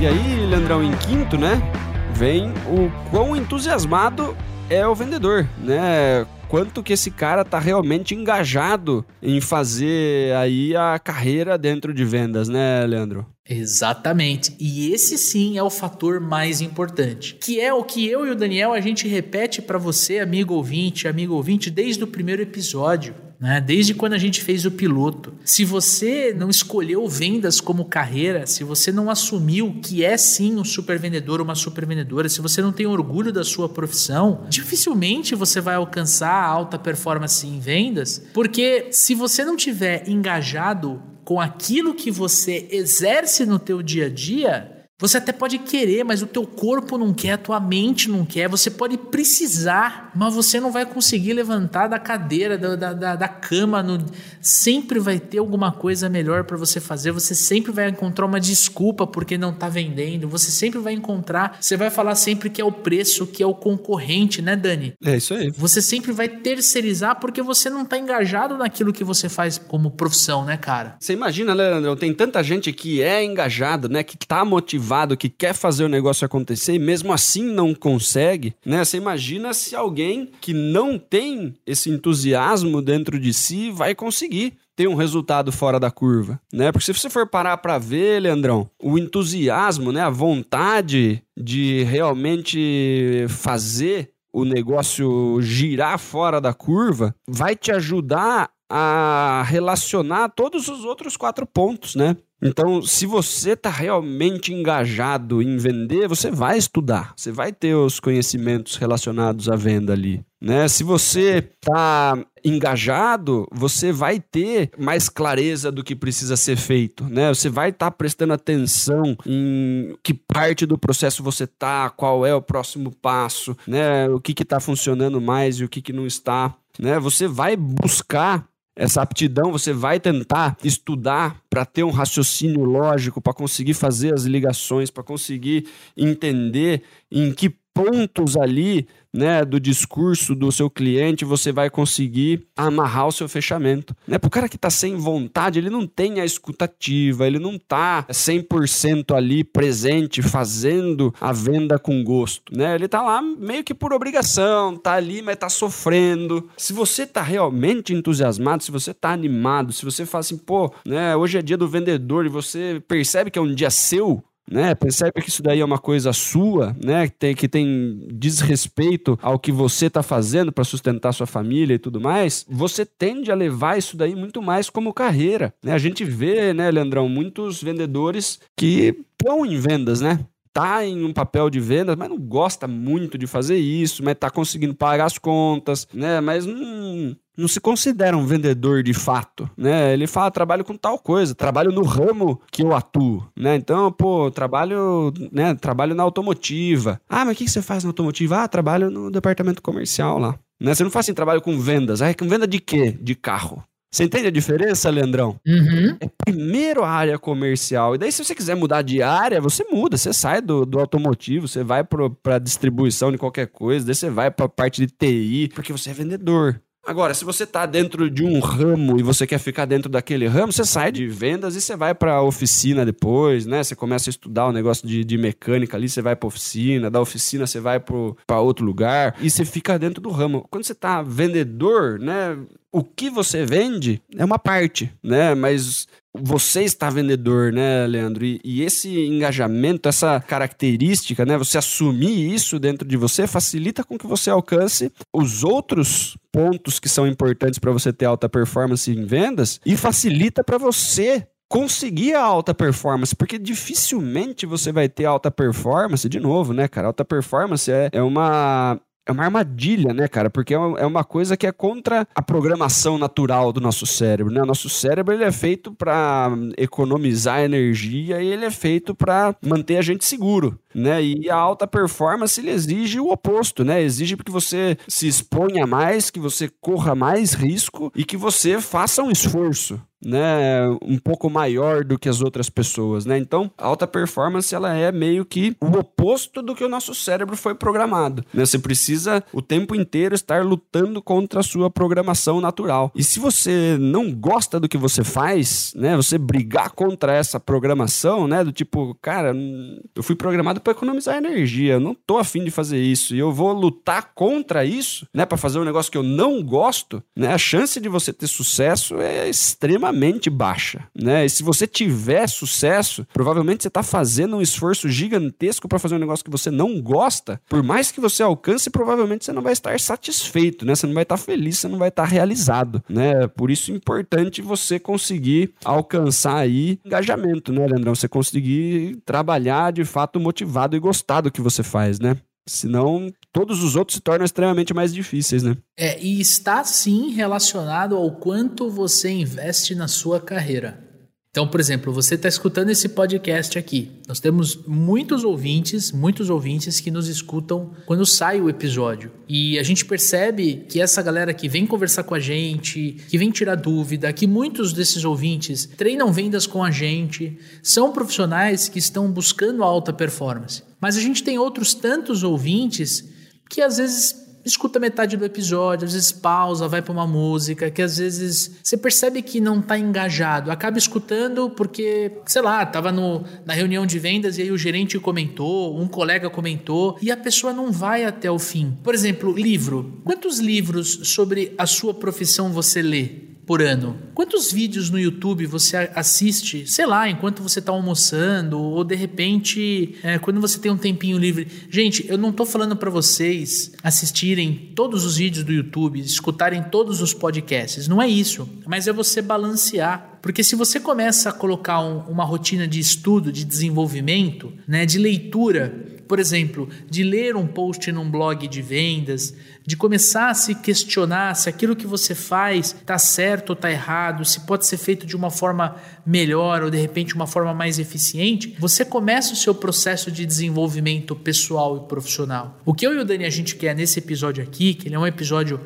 E aí, Leandrão, em quinto, né? Vem o quão entusiasmado é o vendedor, né? Quanto que esse cara tá realmente engajado em fazer aí a carreira dentro de vendas, né, Leandro? Exatamente. E esse sim é o fator mais importante, que é o que eu e o Daniel a gente repete para você, amigo ouvinte, amigo ouvinte, desde o primeiro episódio né? Desde quando a gente fez o piloto. Se você não escolheu vendas como carreira, se você não assumiu que é sim um super vendedor, uma super vendedora, se você não tem orgulho da sua profissão, dificilmente você vai alcançar alta performance em vendas, porque se você não tiver engajado com aquilo que você exerce no teu dia a dia, você até pode querer, mas o teu corpo não quer, a tua mente não quer. Você pode precisar, mas você não vai conseguir levantar da cadeira, da, da, da cama. No... Sempre vai ter alguma coisa melhor para você fazer. Você sempre vai encontrar uma desculpa porque não está vendendo. Você sempre vai encontrar. Você vai falar sempre que é o preço, que é o concorrente, né, Dani? É isso aí. Você sempre vai terceirizar porque você não está engajado naquilo que você faz como profissão, né, cara? Você imagina, Leandro? Tem tanta gente que é engajado, né, que está motivado motivado, que quer fazer o negócio acontecer e mesmo assim não consegue, né? Você imagina se alguém que não tem esse entusiasmo dentro de si vai conseguir ter um resultado fora da curva, né? Porque se você for parar para ver, Leandrão, o entusiasmo, né, a vontade de realmente fazer o negócio girar fora da curva vai te ajudar a relacionar todos os outros quatro pontos, né? Então, se você está realmente engajado em vender, você vai estudar, você vai ter os conhecimentos relacionados à venda ali. Né? Se você está engajado, você vai ter mais clareza do que precisa ser feito. Né? Você vai estar tá prestando atenção em que parte do processo você está, qual é o próximo passo, né? o que está funcionando mais e o que, que não está. Né? Você vai buscar essa aptidão você vai tentar estudar para ter um raciocínio lógico, para conseguir fazer as ligações, para conseguir entender em que pontos ali né, do discurso do seu cliente, você vai conseguir amarrar o seu fechamento. Né? Para o cara que está sem vontade, ele não tem a escutativa, ele não está 100% ali presente, fazendo a venda com gosto. Né? Ele está lá meio que por obrigação, está ali, mas está sofrendo. Se você está realmente entusiasmado, se você está animado, se você fala assim, pô, né, hoje é dia do vendedor e você percebe que é um dia seu, né? Percebe que isso daí é uma coisa sua, né? Que tem, que tem desrespeito ao que você está fazendo para sustentar sua família e tudo mais. Você tende a levar isso daí muito mais como carreira, né? A gente vê, né, Leandrão, muitos vendedores que estão em vendas, né? Tá em um papel de vendas, mas não gosta muito de fazer isso, mas tá conseguindo pagar as contas, né? Mas não, não se considera um vendedor de fato, né? Ele fala, trabalho com tal coisa, trabalho no ramo que eu atuo, né? Então, pô, trabalho, né? Trabalho na automotiva. Ah, mas o que você faz na automotiva? Ah, trabalho no departamento comercial lá. Né? Você não faz assim, trabalho com vendas. Ah, com venda de quê? De carro. Você entende a diferença, Leandrão? Uhum. É primeiro a área comercial. E daí, se você quiser mudar de área, você muda. Você sai do, do automotivo, você vai para distribuição de qualquer coisa, daí você vai para a parte de TI, porque você é vendedor. Agora, se você está dentro de um ramo e você quer ficar dentro daquele ramo, você sai de vendas e você vai para a oficina depois, né? Você começa a estudar o um negócio de, de mecânica ali, você vai para oficina, da oficina você vai para outro lugar e você fica dentro do ramo. Quando você está vendedor, né? O que você vende é uma parte, né? Mas você está vendedor, né, Leandro? E, e, esse engajamento, essa característica, né? Você assumir isso dentro de você facilita com que você alcance os outros pontos que são importantes para você ter alta performance em vendas e facilita para você conseguir a alta performance, porque dificilmente você vai ter alta performance, de novo, né, cara? Alta performance é, é uma é uma armadilha, né, cara? Porque é uma, é uma coisa que é contra a programação natural do nosso cérebro, né? O nosso cérebro ele é feito para economizar energia e ele é feito para manter a gente seguro, né? E a alta performance ele exige o oposto, né? Exige que você se exponha mais, que você corra mais risco e que você faça um esforço, né, um pouco maior do que as outras pessoas, né? Então, a alta performance ela é meio que o oposto do que o nosso cérebro foi programado, né? Você precisa o tempo inteiro estar lutando contra a sua programação natural. E se você não gosta do que você faz, né, você brigar contra essa programação, né, do tipo, cara, eu fui programado para economizar energia, eu não tô afim de fazer isso e eu vou lutar contra isso, né, para fazer um negócio que eu não gosto, né? A chance de você ter sucesso é extrema extremamente baixa, né? E se você tiver sucesso, provavelmente você está fazendo um esforço gigantesco para fazer um negócio que você não gosta. Por mais que você alcance, provavelmente você não vai estar satisfeito, né? Você não vai estar feliz, você não vai estar realizado, né? Por isso é importante você conseguir alcançar aí engajamento, né, Leandrão? Você conseguir trabalhar de fato motivado e gostar do que você faz, né? Senão, todos os outros se tornam extremamente mais difíceis, né? É, e está sim relacionado ao quanto você investe na sua carreira. Então, por exemplo, você está escutando esse podcast aqui. Nós temos muitos ouvintes, muitos ouvintes que nos escutam quando sai o episódio. E a gente percebe que essa galera que vem conversar com a gente, que vem tirar dúvida, que muitos desses ouvintes treinam vendas com a gente, são profissionais que estão buscando alta performance. Mas a gente tem outros tantos ouvintes que às vezes escuta metade do episódio, às vezes pausa, vai para uma música, que às vezes você percebe que não está engajado, acaba escutando porque, sei lá, estava na reunião de vendas e aí o gerente comentou, um colega comentou e a pessoa não vai até o fim. Por exemplo, livro. Quantos livros sobre a sua profissão você lê? Por ano? Quantos vídeos no YouTube você assiste, sei lá, enquanto você está almoçando ou de repente é, quando você tem um tempinho livre? Gente, eu não estou falando para vocês assistirem todos os vídeos do YouTube, escutarem todos os podcasts. Não é isso, mas é você balancear. Porque se você começa a colocar um, uma rotina de estudo, de desenvolvimento, né, de leitura, por exemplo, de ler um post num blog de vendas, de começar a se questionar se aquilo que você faz está certo ou está errado, se pode ser feito de uma forma melhor ou de repente uma forma mais eficiente, você começa o seu processo de desenvolvimento pessoal e profissional. O que eu e o Dani a gente quer nesse episódio aqui, que ele é um episódio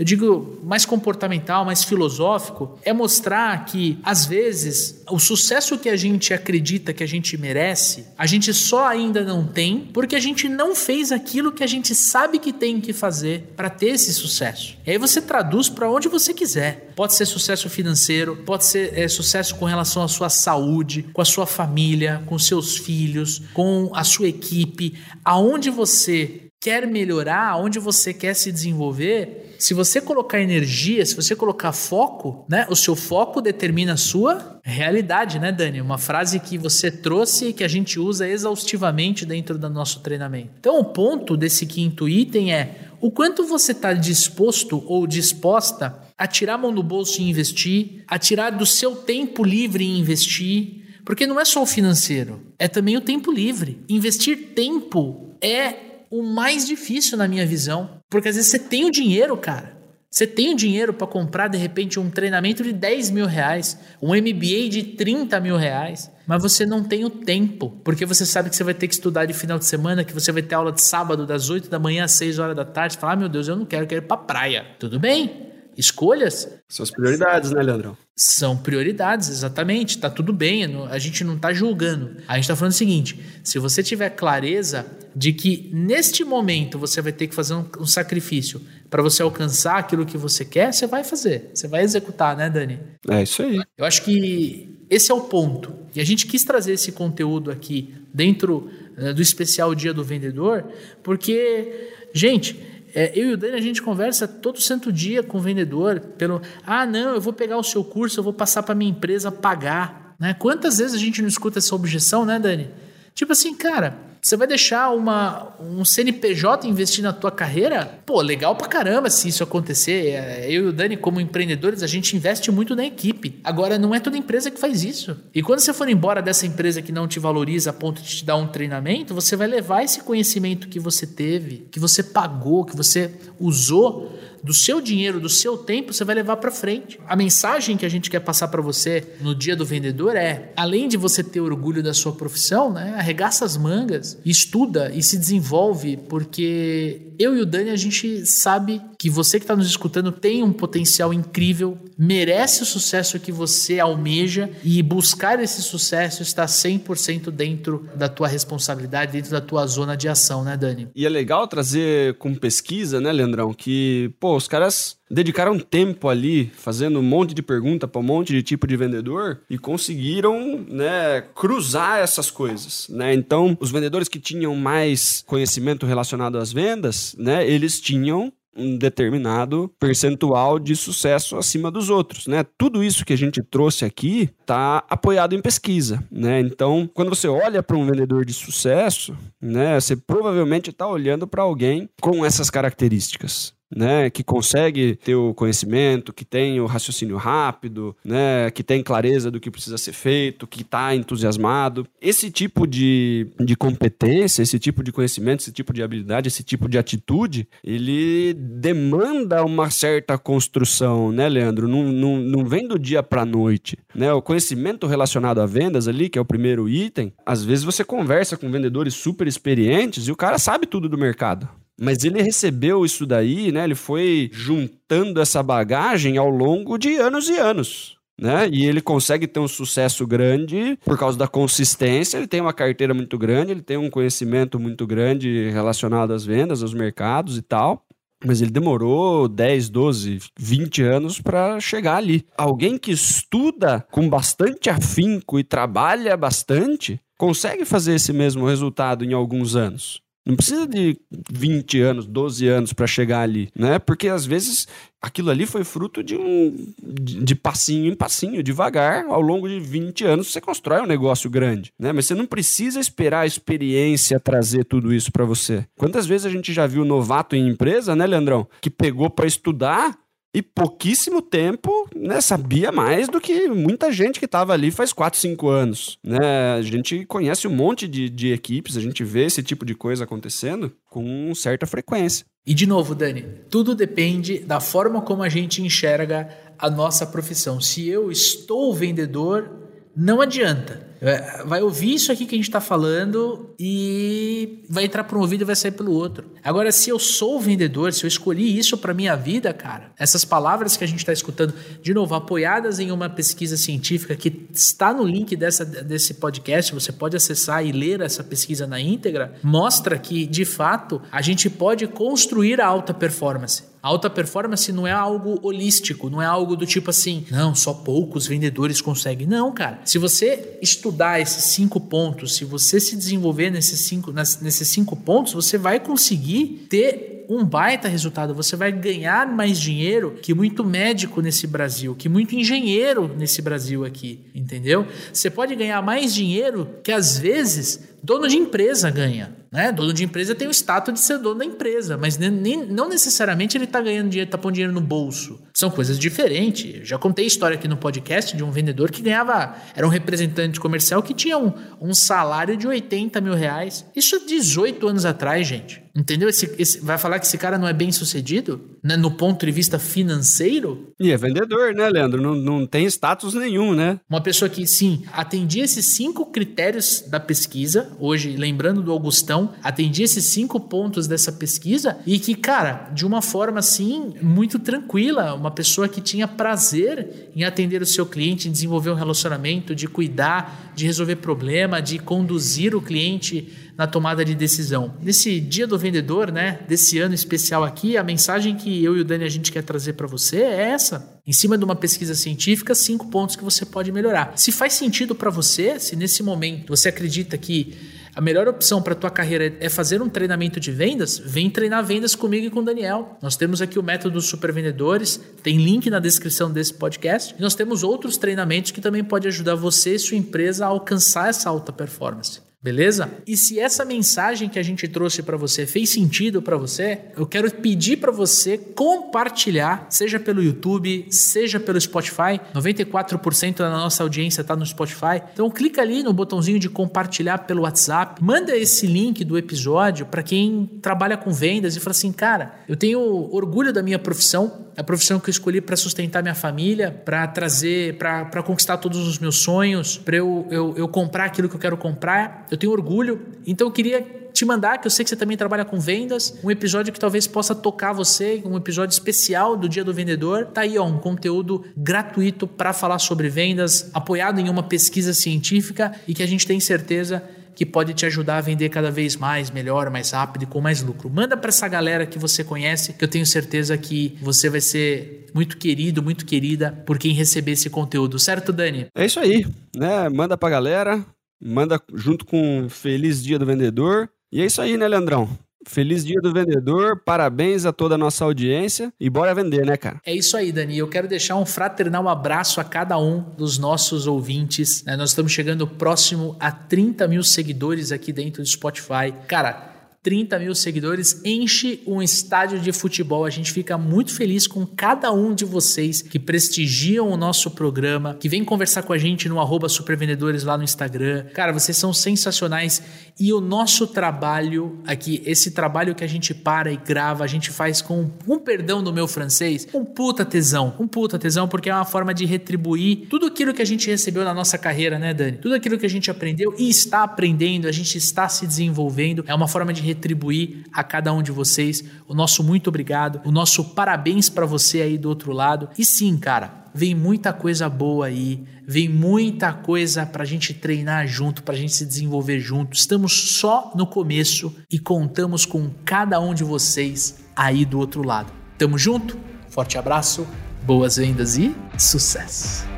eu digo mais comportamental, mais filosófico, é mostrar que, às vezes, o sucesso que a gente acredita que a gente merece, a gente só ainda não tem porque a gente não fez aquilo que a gente sabe que tem que fazer para ter esse sucesso. E aí você traduz para onde você quiser. Pode ser sucesso financeiro, pode ser é, sucesso com relação à sua saúde, com a sua família, com seus filhos, com a sua equipe, aonde você quer melhorar, onde você quer se desenvolver, se você colocar energia, se você colocar foco, né, o seu foco determina a sua realidade, né, Dani? Uma frase que você trouxe e que a gente usa exaustivamente dentro do nosso treinamento. Então, o ponto desse quinto item é o quanto você está disposto ou disposta a tirar a mão do bolso e investir, a tirar do seu tempo livre e investir, porque não é só o financeiro, é também o tempo livre. Investir tempo é o mais difícil na minha visão. Porque às vezes você tem o dinheiro, cara. Você tem o dinheiro para comprar, de repente, um treinamento de 10 mil reais, um MBA de 30 mil reais, mas você não tem o tempo, porque você sabe que você vai ter que estudar de final de semana, que você vai ter aula de sábado, das 8 da manhã às 6 horas da tarde. Você fala, ah, meu Deus, eu não quero, eu quero ir pra praia. Tudo bem, escolhas. São as prioridades, né, Leandrão? São prioridades, exatamente. Tá tudo bem, a gente não tá julgando. A gente tá falando o seguinte: se você tiver clareza de que neste momento você vai ter que fazer um, um sacrifício para você alcançar aquilo que você quer, você vai fazer. Você vai executar, né, Dani? É isso aí. Eu acho que esse é o ponto. E a gente quis trazer esse conteúdo aqui dentro uh, do especial Dia do Vendedor, porque, gente é, eu e o Dani, a gente conversa todo santo dia com o vendedor pelo, ah, não, eu vou pegar o seu curso, eu vou passar para minha empresa pagar. Né? Quantas vezes a gente não escuta essa objeção, né, Dani? Tipo assim, cara, você vai deixar uma, um CNPJ investir na tua carreira? Pô, legal pra caramba se isso acontecer. É, eu e o Dani, como empreendedores, a gente investe muito na equipe. Agora, não é toda empresa que faz isso. E quando você for embora dessa empresa que não te valoriza a ponto de te dar um treinamento, você vai levar esse conhecimento que você teve, que você pagou, que você usou do seu dinheiro, do seu tempo, você vai levar para frente. A mensagem que a gente quer passar para você no dia do vendedor é: além de você ter orgulho da sua profissão, né, arregaça as mangas, estuda e se desenvolve, porque eu e o Dani a gente sabe que você que está nos escutando tem um potencial incrível, merece o sucesso que você almeja e buscar esse sucesso está 100% dentro da tua responsabilidade, dentro da tua zona de ação, né, Dani? E é legal trazer com pesquisa, né, Leandrão, que, pô, os caras dedicaram tempo ali fazendo um monte de pergunta para um monte de tipo de vendedor e conseguiram, né, cruzar essas coisas, né? Então, os vendedores que tinham mais conhecimento relacionado às vendas, né, eles tinham um determinado percentual de sucesso acima dos outros, né? Tudo isso que a gente trouxe aqui está apoiado em pesquisa, né? Então, quando você olha para um vendedor de sucesso, né, você provavelmente está olhando para alguém com essas características, né, que consegue ter o conhecimento, que tem o raciocínio rápido, né, que tem clareza do que precisa ser feito, que está entusiasmado. Esse tipo de, de competência, esse tipo de conhecimento, esse tipo de habilidade, esse tipo de atitude, ele demanda uma certa construção, né, Leandro? Não, vem do dia para a noite. Né? O conhecimento relacionado a vendas ali, que é o primeiro item, às vezes você conversa com vendedores super experientes e o cara sabe tudo do mercado. Mas ele recebeu isso daí, né? Ele foi juntando essa bagagem ao longo de anos e anos. Né? E ele consegue ter um sucesso grande por causa da consistência. Ele tem uma carteira muito grande, ele tem um conhecimento muito grande relacionado às vendas, aos mercados e tal. Mas ele demorou 10, 12, 20 anos para chegar ali. Alguém que estuda com bastante afinco e trabalha bastante consegue fazer esse mesmo resultado em alguns anos. Não precisa de 20 anos, 12 anos para chegar ali, né? Porque às vezes aquilo ali foi fruto de um de passinho em passinho, devagar, ao longo de 20 anos você constrói um negócio grande, né? Mas você não precisa esperar a experiência trazer tudo isso para você. Quantas vezes a gente já viu novato em empresa, né, Leandrão, que pegou para estudar e pouquíssimo tempo né, sabia mais do que muita gente que estava ali faz 4, 5 anos. Né? A gente conhece um monte de, de equipes, a gente vê esse tipo de coisa acontecendo com certa frequência. E de novo, Dani, tudo depende da forma como a gente enxerga a nossa profissão. Se eu estou vendedor, não adianta. É, vai ouvir isso aqui que a gente está falando e vai entrar por um ouvido e vai sair pelo outro. Agora, se eu sou vendedor, se eu escolhi isso para minha vida, cara, essas palavras que a gente está escutando, de novo, apoiadas em uma pesquisa científica que está no link dessa, desse podcast, você pode acessar e ler essa pesquisa na íntegra, mostra que, de fato, a gente pode construir a alta performance. A alta performance não é algo holístico, não é algo do tipo assim, não, só poucos vendedores conseguem. Não, cara. Se você estudar esses cinco pontos, se você se desenvolver nesses cinco, nesses cinco pontos, você vai conseguir ter um baita resultado. Você vai ganhar mais dinheiro que muito médico nesse Brasil, que muito engenheiro nesse Brasil aqui, entendeu? Você pode ganhar mais dinheiro que às vezes dono de empresa ganha. Né? Dono de empresa tem o status de ser dono da empresa, mas nem, não necessariamente ele está ganhando dinheiro, está pondo dinheiro no bolso. São coisas diferentes. Eu já contei história aqui no podcast de um vendedor que ganhava, era um representante comercial que tinha um, um salário de 80 mil reais. Isso 18 anos atrás, gente. Entendeu? Esse, esse, vai falar que esse cara não é bem sucedido? Né? No ponto de vista financeiro? E é vendedor, né, Leandro? Não, não tem status nenhum, né? Uma pessoa que, sim, atendia esses cinco critérios da pesquisa, hoje, lembrando do Augustão, atendia esses cinco pontos dessa pesquisa e que, cara, de uma forma assim, muito tranquila, uma pessoa que tinha prazer em atender o seu cliente, em desenvolver um relacionamento, de cuidar, de resolver problema, de conduzir o cliente na tomada de decisão. Nesse dia do vendedor, né, desse ano especial aqui, a mensagem que eu e o Dani a gente quer trazer para você é essa. Em cima de uma pesquisa científica, cinco pontos que você pode melhorar. Se faz sentido para você, se nesse momento você acredita que a melhor opção para tua carreira é fazer um treinamento de vendas, vem treinar vendas comigo e com o Daniel. Nós temos aqui o método dos super vendedores, tem link na descrição desse podcast. E nós temos outros treinamentos que também pode ajudar você e sua empresa a alcançar essa alta performance. Beleza? E se essa mensagem que a gente trouxe para você fez sentido para você, eu quero pedir para você compartilhar, seja pelo YouTube, seja pelo Spotify. 94% da nossa audiência está no Spotify. Então clica ali no botãozinho de compartilhar pelo WhatsApp. Manda esse link do episódio para quem trabalha com vendas e fala assim: "Cara, eu tenho orgulho da minha profissão, a profissão que eu escolhi para sustentar minha família, para trazer, para conquistar todos os meus sonhos, para eu, eu, eu comprar aquilo que eu quero comprar. Eu tenho orgulho. Então eu queria te mandar, que eu sei que você também trabalha com vendas, um episódio que talvez possa tocar você, um episódio especial do Dia do Vendedor. Tá aí, ó, um conteúdo gratuito para falar sobre vendas, apoiado em uma pesquisa científica e que a gente tem certeza que pode te ajudar a vender cada vez mais, melhor, mais rápido e com mais lucro. Manda para essa galera que você conhece, que eu tenho certeza que você vai ser muito querido, muito querida por quem receber esse conteúdo, certo, Dani? É isso aí, né? Manda pra galera, manda junto com Feliz Dia do Vendedor. E é isso aí, né, Leandrão? Feliz dia do vendedor, parabéns a toda a nossa audiência e bora vender, né, cara? É isso aí, Dani. Eu quero deixar um fraternal abraço a cada um dos nossos ouvintes. Né? Nós estamos chegando próximo a 30 mil seguidores aqui dentro do Spotify. Cara, 30 mil seguidores, enche um estádio de futebol. A gente fica muito feliz com cada um de vocês que prestigiam o nosso programa, que vem conversar com a gente no arroba supervendedores lá no Instagram. Cara, vocês são sensacionais e o nosso trabalho aqui, esse trabalho que a gente para e grava, a gente faz com um perdão do meu francês, um puta tesão, um puta tesão, porque é uma forma de retribuir tudo aquilo que a gente recebeu na nossa carreira, né, Dani? Tudo aquilo que a gente aprendeu e está aprendendo, a gente está se desenvolvendo, é uma forma de retribuir a cada um de vocês o nosso muito obrigado, o nosso parabéns para você aí do outro lado. E sim, cara, vem muita coisa boa aí, vem muita coisa para a gente treinar junto, para a gente se desenvolver junto. Estamos só no começo e contamos com cada um de vocês aí do outro lado. Tamo junto? Forte abraço, boas vendas e sucesso!